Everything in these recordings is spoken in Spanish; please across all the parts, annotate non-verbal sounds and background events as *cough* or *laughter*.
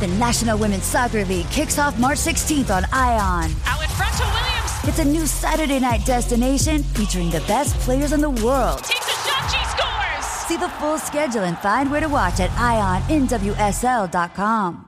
The National Women's Soccer League kicks off March 16th on Ion. Out in front to Williams. It's a new Saturday night destination featuring the best players in the world. Takes a shot. She scores. See the full schedule and find where to watch at IonNWSL.com.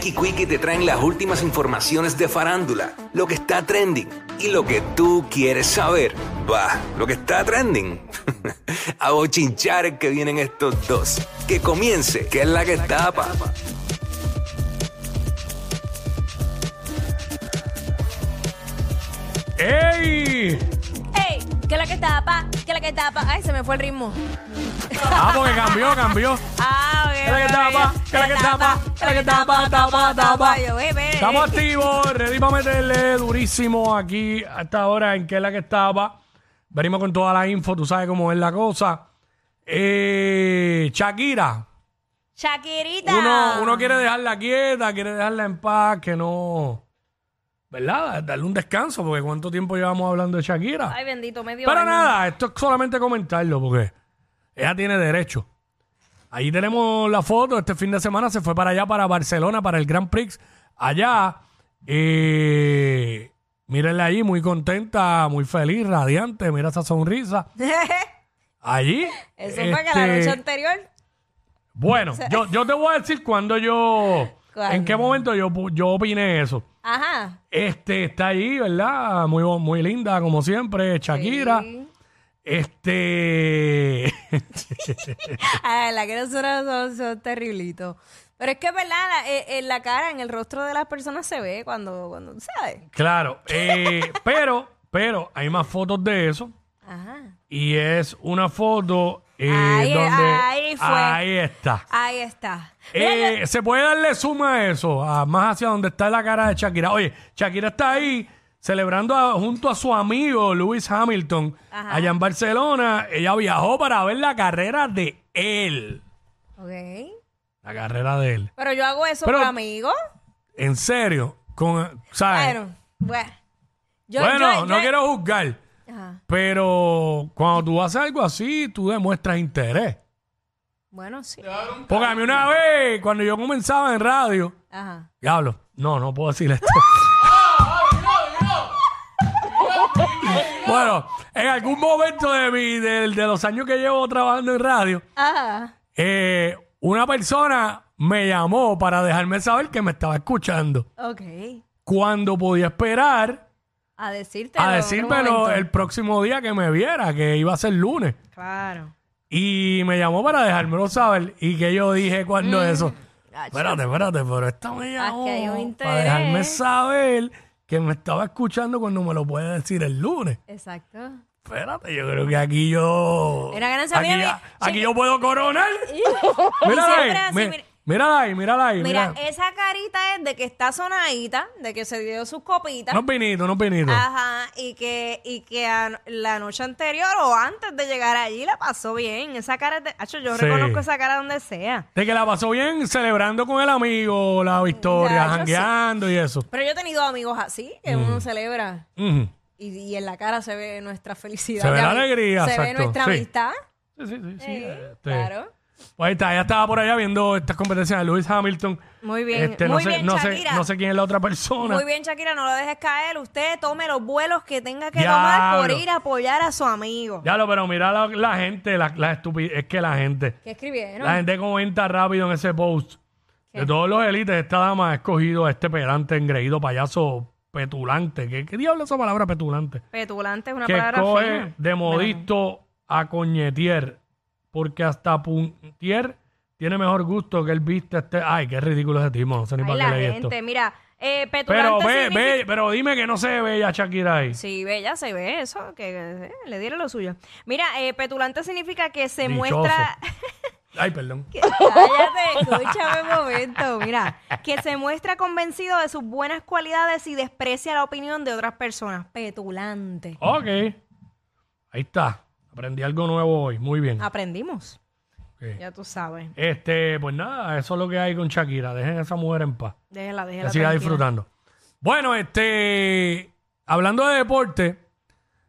Quickie te traen las últimas informaciones de farándula, lo que está trending y lo que tú quieres saber. Va, lo que está trending. *laughs* A bochinchar que vienen estos dos. Que comience, que es la que tapa. ¡Ey! ¡Ey! ¿Qué es la que tapa? ¿Qué es la que tapa? Ay, se me fue el ritmo. Ah, porque cambió, cambió. *laughs* Ah, ok. ¿Qué es la que tapa? ¿Qué es la que tapa? ¿Qué es la que tapa? Tapa, tapa. Estamos activos, ready para meterle durísimo aquí a esta hora en que es la que estaba. Venimos con toda la info, tú sabes cómo es la cosa. Eh, Shakira, Shakirita. uno, uno quiere dejarla quieta, quiere dejarla en paz, que no. ¿Verdad? Darle un descanso, porque cuánto tiempo llevamos hablando de Shakira. Ay, bendito, medio año. nada, esto es solamente comentarlo porque ella tiene derecho. Ahí tenemos la foto. Este fin de semana se fue para allá, para Barcelona, para el Grand Prix. Allá, eh, mírenla ahí, muy contenta, muy feliz, radiante. Mira esa sonrisa. *laughs* Allí. Eso fue que la este, noche anterior. Bueno, *laughs* yo, yo te voy a decir cuando yo. ¿En qué momento yo, yo opiné eso? Ajá. Este está ahí, ¿verdad? Muy, muy linda, como siempre, Shakira. Sí. Este. Ay, *laughs* la que nosotros son, son terriblitos. Pero es que verdad, la- eh, en la cara, en el rostro de las personas se ve cuando, cuando ¿sabes? claro. eh, pero, pero hay más fotos de eso. Ajá. Y es una foto eh, Ahí- donde. ahí fue. ahí está. Ahí está. Mira, Eh, yo- se puede darle suma a eso, a- más hacia donde está la cara de Shakira. Oye, Shakira está ahí celebrando a- junto a su amigo Lewis Hamilton Ajá. allá en Barcelona. Ella viajó para ver la carrera de él. Ok. La carrera de él. Pero yo hago eso Pero- por amigos. En serio, con, ¿sabes? Bueno, bueno. Yo, bueno, yo- no quiero juzgar, Ajá. pero cuando tú haces algo así, tú demuestras interés. Bueno, sí. Porque a mí una vez, cuando yo comenzaba en radio, Ajá. diablo, no, no puedo decir esto. bueno, en algún momento de, mi, de, de los años que llevo trabajando en radio, Ajá. eh, una persona me llamó para dejarme saber que me estaba escuchando. Ok. Cuando podía esperar A decirte. a decírmelo el próximo día que me viera, que iba a ser lunes. Claro. Y me llamó para dejármelo saber. Y que yo dije cuando eso. Gacho. Espérate, espérate, pero esta me llamó Aquí hay un para dejarme saber que me estaba escuchando cuando me lo puede decir el lunes. Exacto. Espérate, yo creo que aquí yo. Una ganancia aquí, mía, ya- mi- aquí yo puedo coronar. *laughs* siempre así, mira. Mírala ahí, mírala ahí. Mira, mira. esa carita es de que está sonadita, de que se dio sus copitas. Unos vinitos, unos vinitos. Ajá, y que, y que a- la noche anterior o antes de llegar allí la pasó bien. Esa cara es de. Acho, yo Sí. reconozco esa cara donde sea. De que la pasó bien celebrando con el amigo la victoria, Ya, yo jangueando y eso. Pero yo he tenido amigos así, que uno celebra Ujú. y, y en la cara se ve nuestra felicidad. Se ve de la ami- alegría, Se ve exacto, nuestra sí. amistad. Sí, sí, sí. sí, Sí, este, claro. Pues ahí está, ella estaba por allá viendo estas competencias de Lewis Hamilton. Muy bien, Este, no muy sé, bien, no sé, Shakira. no sé quién es la otra persona. Muy bien, Shakira, no lo dejes caer. Usted tome los vuelos que tenga que tomar por Diablo. ir a apoyar a su amigo. Ya lo, pero mira la, la gente, la, la estupidez, es que la gente, ¿Qué escribieron? la gente comenta rápido en ese post. De todos los élites, esta dama ha escogido a este pedante, engreído, payaso petulante. ¿Qué, qué diablo es esa palabra petulante? Petulante es una que palabra coge fina. de modisto a coñetier, porque hasta puntier tiene mejor gusto que él viste este. Ay, qué ridículo ese tipo, no sé ni Ay, para la qué leí esto. gente, mira, eh, Pero ve, significa- ve, pero dime que no se ve bella Shakira ahí. Sí, bella, se ve eso, que eh, le diera lo suyo. Mira, eh, petulante significa que se Dichoso. muestra... Ay, perdón. *laughs* Que- Cállate, escúchame un momento. Mira, que se muestra convencido de sus buenas cualidades y desprecia la opinión de otras personas. Petulante. Ok. Ahí está. Aprendí algo nuevo hoy. Muy bien. Aprendimos, ya tú sabes. Este, pues nada, eso es lo que hay con Shakira. Dejen a esa mujer en paz. Déjela, déjela. Que siga tranquila. disfrutando. Bueno, este, hablando de deporte,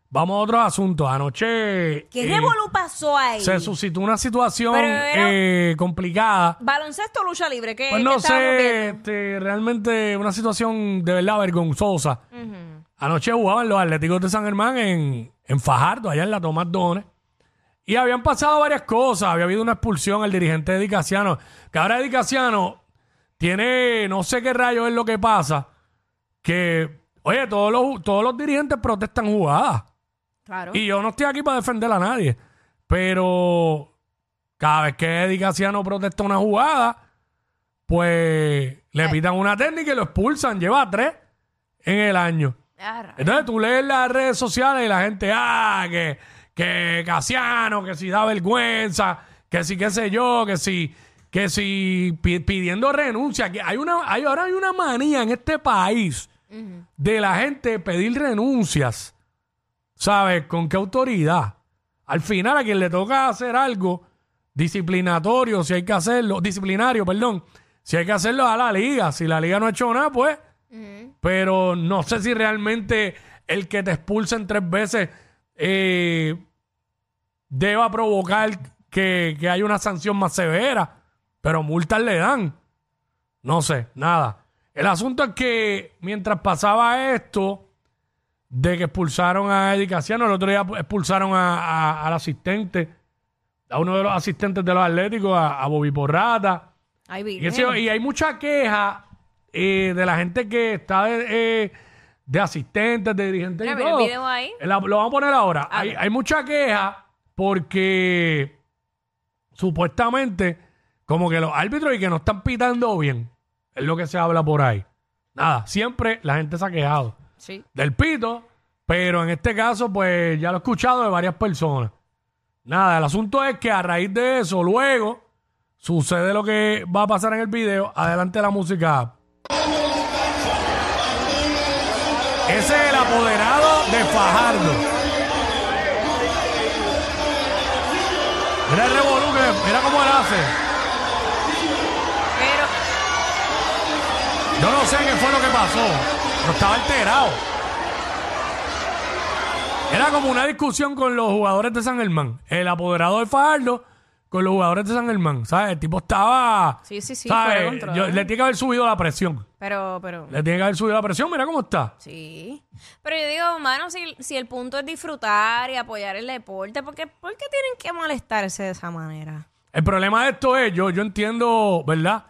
vamos a otros asuntos. Anoche ¿Qué eh, revolú pasó ahí? se suscitó una situación eh, complicada. ¿Baloncesto o lucha libre? ¿Qué, Pues no sé, este, realmente una situación de verdad vergonzosa. Ujú. Anoche jugaban los Atléticos de San Germán en, en Fajardo, allá en la Tomás Dones. Y habían pasado varias cosas. Había habido una expulsión al dirigente de. Que ahora Eddie Casiano tiene, no sé qué rayo es lo que pasa. Que, oye, todos los, todos los dirigentes protestan jugadas. Claro. Y yo no estoy aquí para defender a nadie. Pero cada vez que Eddie Casiano protesta una jugada, pues le pitan una técnica y lo expulsan. Lleva tres en el año. Ah, Entonces tú lees las redes sociales y la gente, ah, que, que Casiano, que si da vergüenza, que si qué sé yo, que si, que si pi- pidiendo renuncia. Que hay una, hay, ahora hay una manía en este país de la gente pedir renuncias. ¿Sabes? ¿Con qué autoridad? Al final a quien le toca hacer algo disciplinatorio, si hay que hacerlo, disciplinario, perdón, si hay que hacerlo a la liga. Si la liga no ha hecho nada, pues pero no sé si realmente el que te expulsen tres veces eh, deba provocar que, que haya una sanción más severa, pero multas le dan. No sé, nada. El asunto es que mientras pasaba esto de que expulsaron a Eddie Casiano, el otro día expulsaron a- a- al asistente, a uno de los asistentes de los Atléticos, a, a Bobby Porrata. Ay, Y, virgen. ese- y hay mucha queja eh, de la gente que está de, eh, de asistentes, de dirigentes Mira, y mira el todo. video ahí. La- lo vamos a poner ahora. Hay, mucha queja porque supuestamente como que los árbitros y que no están pitando bien. Es lo que se habla por ahí. Nada, siempre la gente se ha quejado Sí. del pito, pero en este caso, pues ya lo he escuchado de varias personas. Nada, el asunto es que a raíz de eso, luego sucede lo que va a pasar en el video. Adelante la música. Ese es el apoderado de Fajardo. Mira el revolú que- mira cómo él hace. Pero, Yo no sé qué fue lo que pasó, pero estaba alterado. Era como una discusión con los jugadores de San Germán. El apoderado de Fajardo con los jugadores de San Germán. ¿Sabes? El tipo estaba. Sí, sí, sí, ¿sabes? fuera de control. Yo- le tiene que haber subido la presión. pero, pero. Le tiene que haber subido la presión. Mira cómo está. Sí. Pero yo digo, mano, si, si el punto es disfrutar y apoyar el deporte, ¿por qué, por qué tienen que molestarse de esa manera? El problema de esto es, yo, yo entiendo, ¿verdad?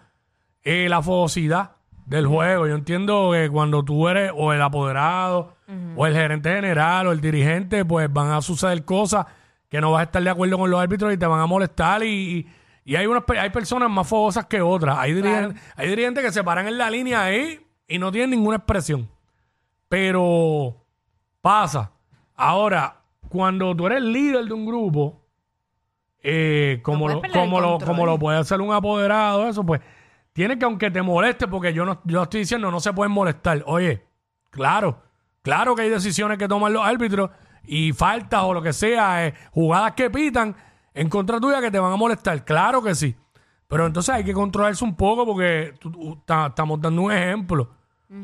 Eh, la fogosidad del juego. Yo entiendo que cuando tú eres o el apoderado o el gerente general o el dirigente, pues van a suceder cosas que no vas a estar de acuerdo con los árbitros y te van a molestar y, y- hay unas hay personas más fogosas que otras. Hay, dirigen- hay dirigentes que se paran en la línea ahí y no tienen ninguna expresión. Pero pasa. Ahora, cuando tú eres líder de un grupo, eh, como, lo, como, lo, como lo puede hacer un apoderado, eso, pues, tiene que, aunque te moleste, porque yo no yo estoy diciendo no se pueden molestar. Oye, claro, claro que hay decisiones que toman los árbitros y faltas o lo que sea, eh, jugadas que pitan en contra tuya que te van a molestar. Claro que sí. Pero entonces hay que controlarse un poco porque tú- tú- ta- estamos dando un ejemplo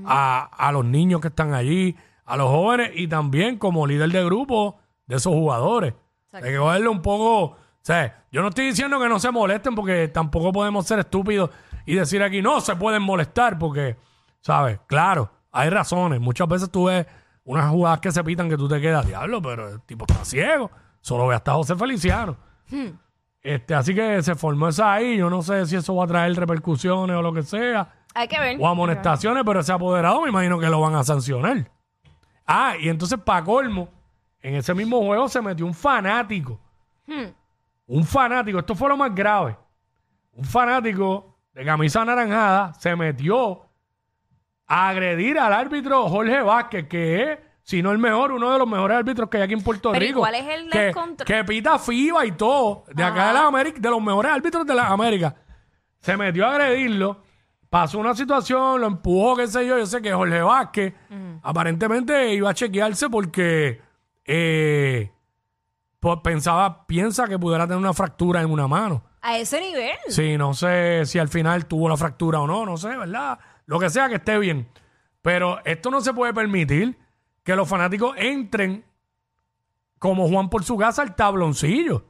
a, a los niños que están allí, a los jóvenes y también como líder de grupo de esos jugadores. Hay que cogerle un poco. O sea, yo no estoy diciendo que no se molesten porque tampoco podemos ser estúpidos y decir aquí no se pueden molestar porque, ¿sabes? Claro, hay razones. Muchas veces tú ves unas jugadas que se pitan que tú te quedas, diablo, pero el tipo está ciego. Solo ve hasta José Feliciano. Este, así que se formó esa ahí. Yo no sé si eso va a traer repercusiones o lo que sea. Hay que ver. O amonestaciones, pero ese apoderado me imagino que lo van a sancionar. Ah, y entonces para colmo, en ese mismo juego se metió un fanático. Un fanático, esto fue lo más grave. Un fanático de camisa anaranjada se metió a agredir al árbitro Jorge Vázquez, que es, si no el mejor, uno de los mejores árbitros que hay aquí en Puerto Pero ¿y Rico. cuál es el que, descontro- que pita FIBA y todo, de acá de las Américas, de los mejores árbitros de las Américas. Se metió a agredirlo, pasó una situación, lo empujó, qué sé yo, yo sé que Jorge Vázquez aparentemente iba a chequearse porque eh, pues pensaba, piensa que pudiera tener una fractura en una mano. A ese nivel. Sí, no sé si al final tuvo la fractura o no, no sé, ¿verdad? Lo que sea que esté bien. Pero esto no se puede permitir que los fanáticos entren como Juan por su casa al tabloncillo.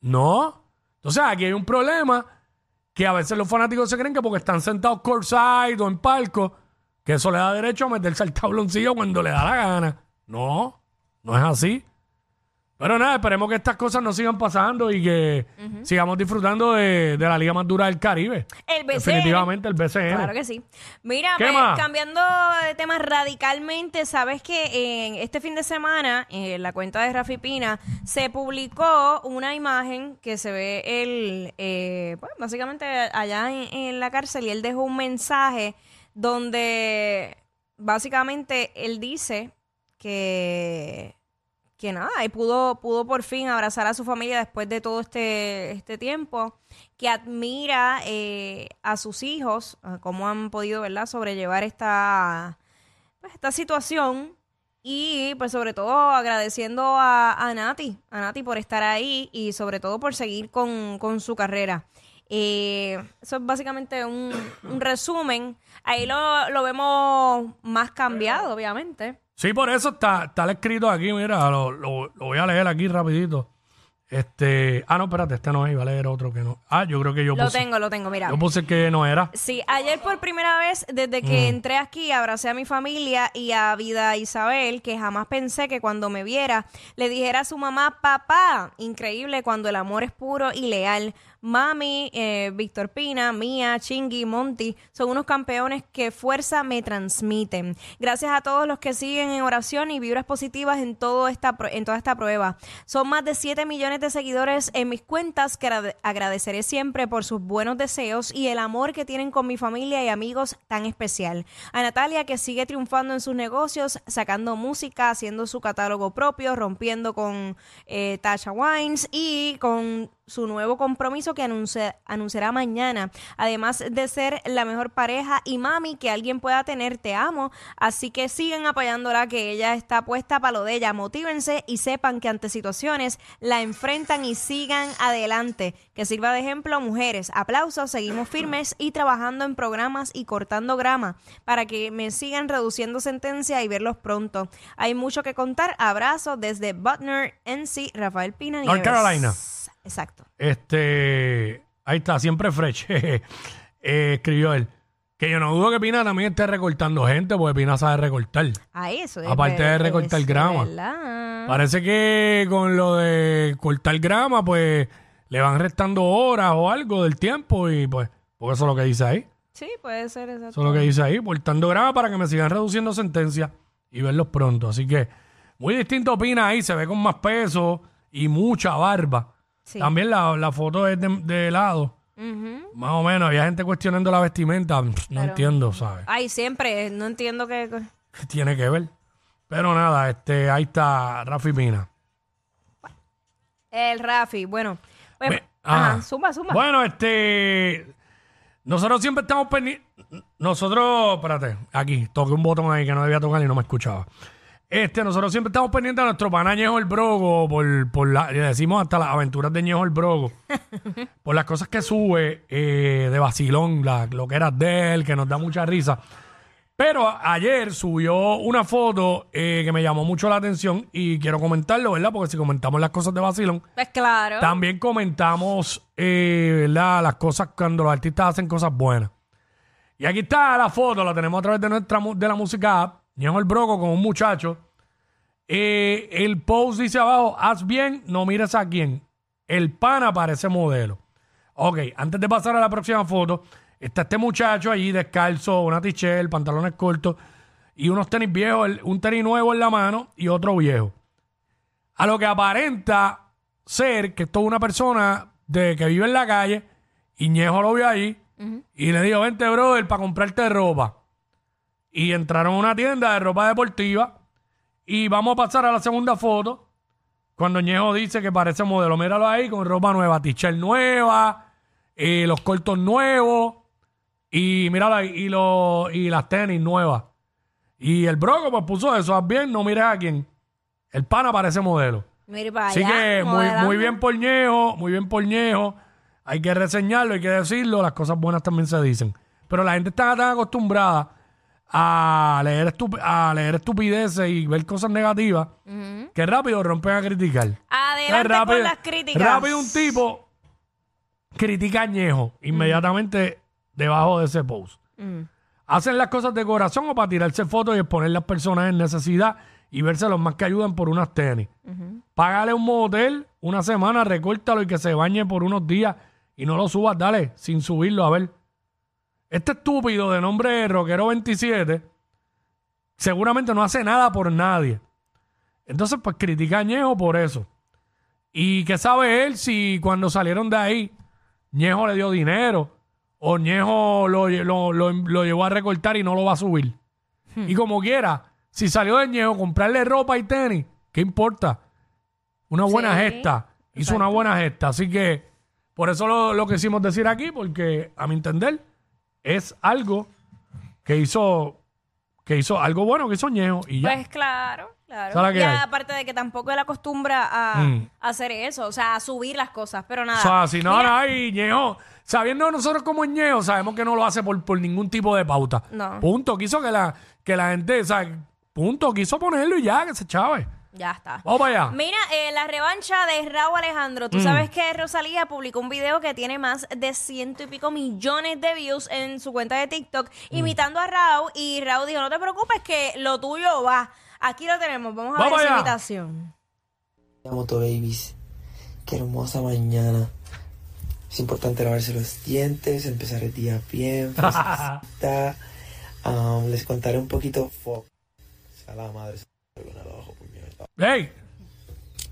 No. Entonces aquí hay un problema que a veces los fanáticos se creen que porque están sentados courtside o en palco, que eso le da derecho a meterse al tabloncillo cuando le da la gana. No, no es así. Pero nada, esperemos que estas cosas no sigan pasando y que sigamos disfrutando de, de la liga más dura del Caribe. El BCN. Definitivamente el BCN. Claro que sí. Mira, ¿Qué pues, cambiando de tema radicalmente, sabes que en este fin de semana, en la cuenta de Rafi Pina, se publicó una imagen que se ve él, eh, pues, básicamente allá en, en la cárcel y él dejó un mensaje donde básicamente él dice que que nada, y pudo, pudo por fin abrazar a su familia después de todo este, este tiempo, que admira eh, a sus hijos, a cómo han podido, ¿verdad?, sobrellevar esta, pues, esta situación y pues sobre todo agradeciendo a, a Nati, a Nati por estar ahí y sobre todo por seguir con, con su carrera. Eh, eso es básicamente un, un resumen. Ahí lo, lo vemos más cambiado, obviamente. Sí, por eso está, está escrito aquí, mira, lo, lo- lo voy a leer aquí rapidito. Este, ah, no, espérate, este no es, iba a leer otro que no. Ah, yo creo que yo Lo puse, tengo, lo tengo, mira. yo puse que no era. Sí, ayer por primera vez desde que entré aquí abracé a mi familia y a Vida Isabel, que jamás pensé que cuando me viera le dijera a su mamá, papá, increíble cuando el amor es puro y leal. Mami, eh, Víctor Pina, Mía, Chingui, Monty, son unos campeones que fuerza me transmiten. Gracias a todos los que siguen en oración y vibras positivas en, toda esta prueba. Son más de 7 millones de seguidores en mis cuentas que agrade- agradeceré siempre por sus buenos deseos y el amor que tienen con mi familia y amigos tan especial. A Natalia que sigue triunfando en sus negocios, sacando música, haciendo su catálogo propio, rompiendo con eh, Tasha Wines y con su nuevo compromiso que anuncia- anunciará mañana. Además de ser la mejor pareja y mami que alguien pueda tener, te amo. Así que sigan apoyándola, que ella está puesta para lo de ella. Motívense y sepan que ante situaciones la enfrentan y sigan adelante. Que sirva de ejemplo, mujeres. Aplausos, seguimos firmes y trabajando en programas y cortando grama para que me sigan reduciendo sentencia y verlos pronto. Hay mucho que contar. Abrazos desde Butner, NC, Rafael Pina. North. Carolina. Exacto. Este, ahí está, siempre fresh. *laughs* Eh, escribió él. Que yo no dudo que Pina también esté recortando gente, porque Pina sabe recortar. A eso. es Aparte de recortar es grama. verdad. Parece que con lo de cortar grama, pues le van restando horas o algo del tiempo y pues, porque eso es lo que dice ahí. Sí, puede ser exacto. Eso es lo que dice ahí, cortando grama para que me sigan reduciendo sentencias y verlos pronto. Así que muy distinto Pina ahí, se ve con más peso y mucha barba. Sí. También la, la foto es de, de lado. Más o menos, había gente cuestionando la vestimenta. No Pero- entiendo, ¿sabes? Ay, siempre. No entiendo qué. ¿Qué tiene que ver? Pero nada, este, ahí está Rafi Pina. El Rafi. Bueno. pues, Ve- ajá, suma, suma. Bueno, este. Nosotros siempre estamos pendientes. Nosotros, espérate, aquí, toqué un botón ahí que no debía tocar y no me escuchaba. Este, nosotros siempre estamos pendientes a nuestro pana Ñejo el Brogo, por, por la, le decimos hasta las aventuras de Ñejo el Brogo, *laughs* por las cosas que sube eh, de vacilón, la, lo que era de él, que nos da mucha risa. Pero ayer subió una foto eh, que me llamó mucho la atención y quiero comentarlo, ¿verdad? Porque si comentamos las cosas de vacilón, Pues claro. también comentamos eh, ¿verdad? las cosas cuando los artistas hacen cosas buenas. Y aquí está la foto, la tenemos a través de nuestra de la música app. Ñejo el Broco con un muchacho. Eh, el post dice abajo, haz bien, no mires a quién. el pana parece modelo. Ok, antes de pasar a la próxima foto, está este muchacho allí descalzo, una t-shirt, pantalones cortos y unos tenis viejos, un tenis nuevo en la mano y otro viejo. A lo que aparenta ser que esto es una persona de que vive en la calle y Ñejo lo vio ahí y le dijo, vente, brother, para comprarte ropa. Y entraron a una tienda de ropa deportiva y vamos a pasar a la segunda foto. Cuando Ñejo dice que parece modelo, míralo ahí con ropa nueva, t-shirt nueva, eh, los cortos nuevos y míralo ahí, y, y las tenis nuevas. Y el broco pues puso eso, haz bien, no mires a quién. El pana parece modelo. Mire para Así allá. que muy, muy bien por Ñejo, muy bien por Ñejo. Hay que reseñarlo, hay que decirlo, las cosas buenas también se dicen. Pero la gente está tan acostumbrada a leer, estup- a leer estupideces y ver cosas negativas que rápido rompen a criticar. Adelante rápido, con las críticas. Rápido un tipo critica a Ñejo inmediatamente debajo de ese post. Mm. Hacen las cosas de corazón o para tirarse fotos y exponer las personas en necesidad y verse los más que ayudan por unas tenis. Págale un motel una semana, recórtalo y que se bañe por unos días y no lo subas, dale, sin subirlo, a ver. Este estúpido de nombre Rockero 27 seguramente no hace nada por nadie. Entonces, pues critica a Ñejo por eso. ¿Y qué sabe él si cuando salieron de ahí, Ñejo le dio dinero o Ñejo lo, lo- lo- lo llevó a recortar y no lo va a subir? Y como quiera, si salió de Ñejo, comprarle ropa y tenis, ¿qué importa? Una buena Sí, gesta. Hizo una buena gesta. Así que por eso lo, lo quisimos decir aquí, porque a mi entender es algo que hizo, que hizo algo bueno que hizo Ñejo y ya. Pues claro, claro. ¿Sabes la que y hay? aparte de que tampoco él acostumbra a, Mm. a hacer eso, o sea, a subir las cosas, pero nada. O sea, si no, Mira, no hay Ñejo. Sabiendo nosotros como es Ñejo, sabemos que no lo hace por, por ningún tipo de pauta. No. Punto. Quiso que la, que la gente, o sea, punto. Quiso ponerlo y ya, que se chave. Ya está. Vamos para allá. Mira, eh, la revancha de Raúl Alejandro. Mm. Tú sabes que Rosalía publicó un video que tiene más de ciento y pico millones de views en su cuenta de TikTok, Mm. imitando a Raúl. Y Raúl dijo: No te preocupes, que lo tuyo va. Aquí lo tenemos. Vamos a Vamos ver esa allá. imitación. Moto Babies. Qué hermosa mañana. Es importante lavarse los dientes, empezar el día bien, *laughs* fresquita. Um, les contaré un poquito. Fo a la madre. se me viene abajo, puñeta. ¡Ey!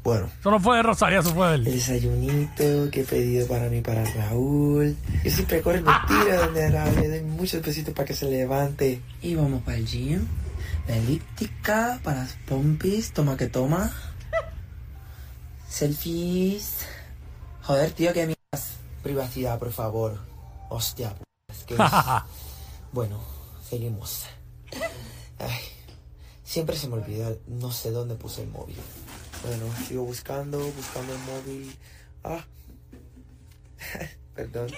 Bueno, Eso no fue de Rosalía, eso fue de el desayunito que he pedido para mí, para Raúl. Yo siempre corro mentira *laughs* donde a Raúl le doy muchos besitos para que se levante. Y vamos para el gym. La elíptica para las pompis. Toma que toma. Selfies. Joder, tío, que miras. Privacidad, por favor. Hostia, p- es que... *laughs* bueno, seguimos. Ay, siempre se me olvida, no sé dónde puse el móvil. Bueno, sigo buscando, buscando el móvil. Ah, *laughs* perdón.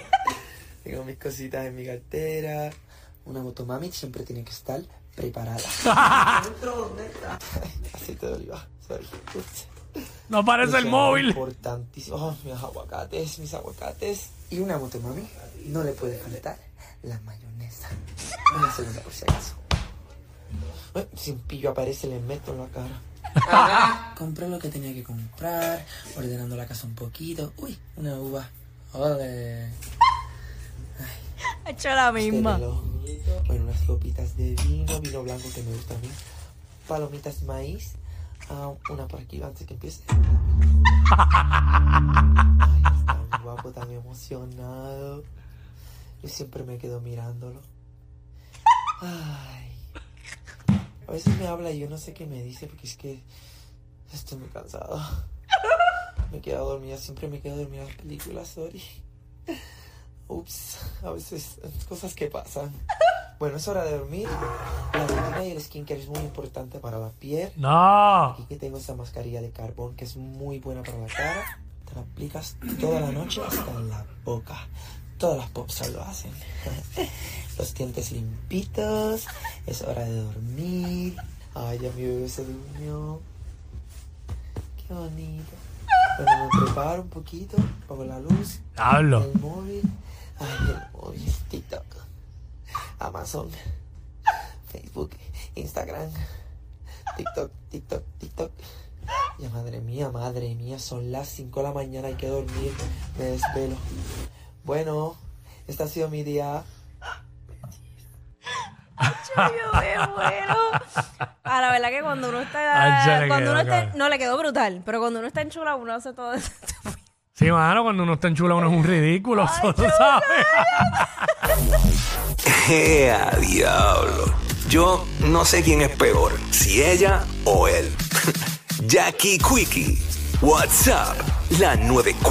Tengo mis cositas en mi cartera. Una motomami siempre tiene que estar preparada. *laughs* *laughs* Así te dolió. Sorry. No parece el móvil. Importantísimo. Oh, mis aguacates, mis aguacates. Y una motomami no le puede faltar la mayonesa. Una segunda por si acaso. Si un pillo aparece, le meto en la cara. *laughs* Compré lo que tenía que comprar, ordenando la casa un poquito. Uy, una uva. Ole. Ha hecho la misma. Este reloj. Bueno, unas copitas de vino, vino blanco que me gusta a mí. Palomitas maíz. Ah, una por aquí antes que empiece. Ay, está guapo, tan emocionado. Yo siempre me quedo mirándolo. Ay. A veces me habla y yo no sé qué me dice porque es que estoy muy cansado. *laughs* Me quedo dormida, siempre me quedo dormida en las películas, sorry. Ups, a veces cosas que pasan. Bueno, es hora de dormir. La rutina y el skincare es muy importante para la piel. No. Aquí que tengo esta mascarilla de carbón que es muy buena para la cara. Te la aplicas toda la noche hasta en la boca. Todas las pops lo hacen. *laughs* Los dientes limpitos. Es hora de dormir. Ay, ya mi bebé se durmió. Qué bonito. Bueno, me preparo un poquito. Pongo la luz. Hablo. El móvil. Ay, el móvil. TikTok. Amazon. Facebook. Instagram. TikTok, TikTok, TikTok. Ya madre mía, madre mía, son las 5 de la mañana, hay que dormir, me desvelo. Bueno, este ha sido mi día. Yo me muero. A la verdad que cuando uno está. Ay, cuando uno está no le quedó brutal, pero cuando uno está en chula, uno hace todo eso. Sí, mano, cuando uno está en chula uno es un ridículo, ¿tú sabes? *laughs* ¡Ea, diablo! Yo no sé quién es peor, si ella o él. *laughs* Jackie Quickie, WhatsApp, la 94.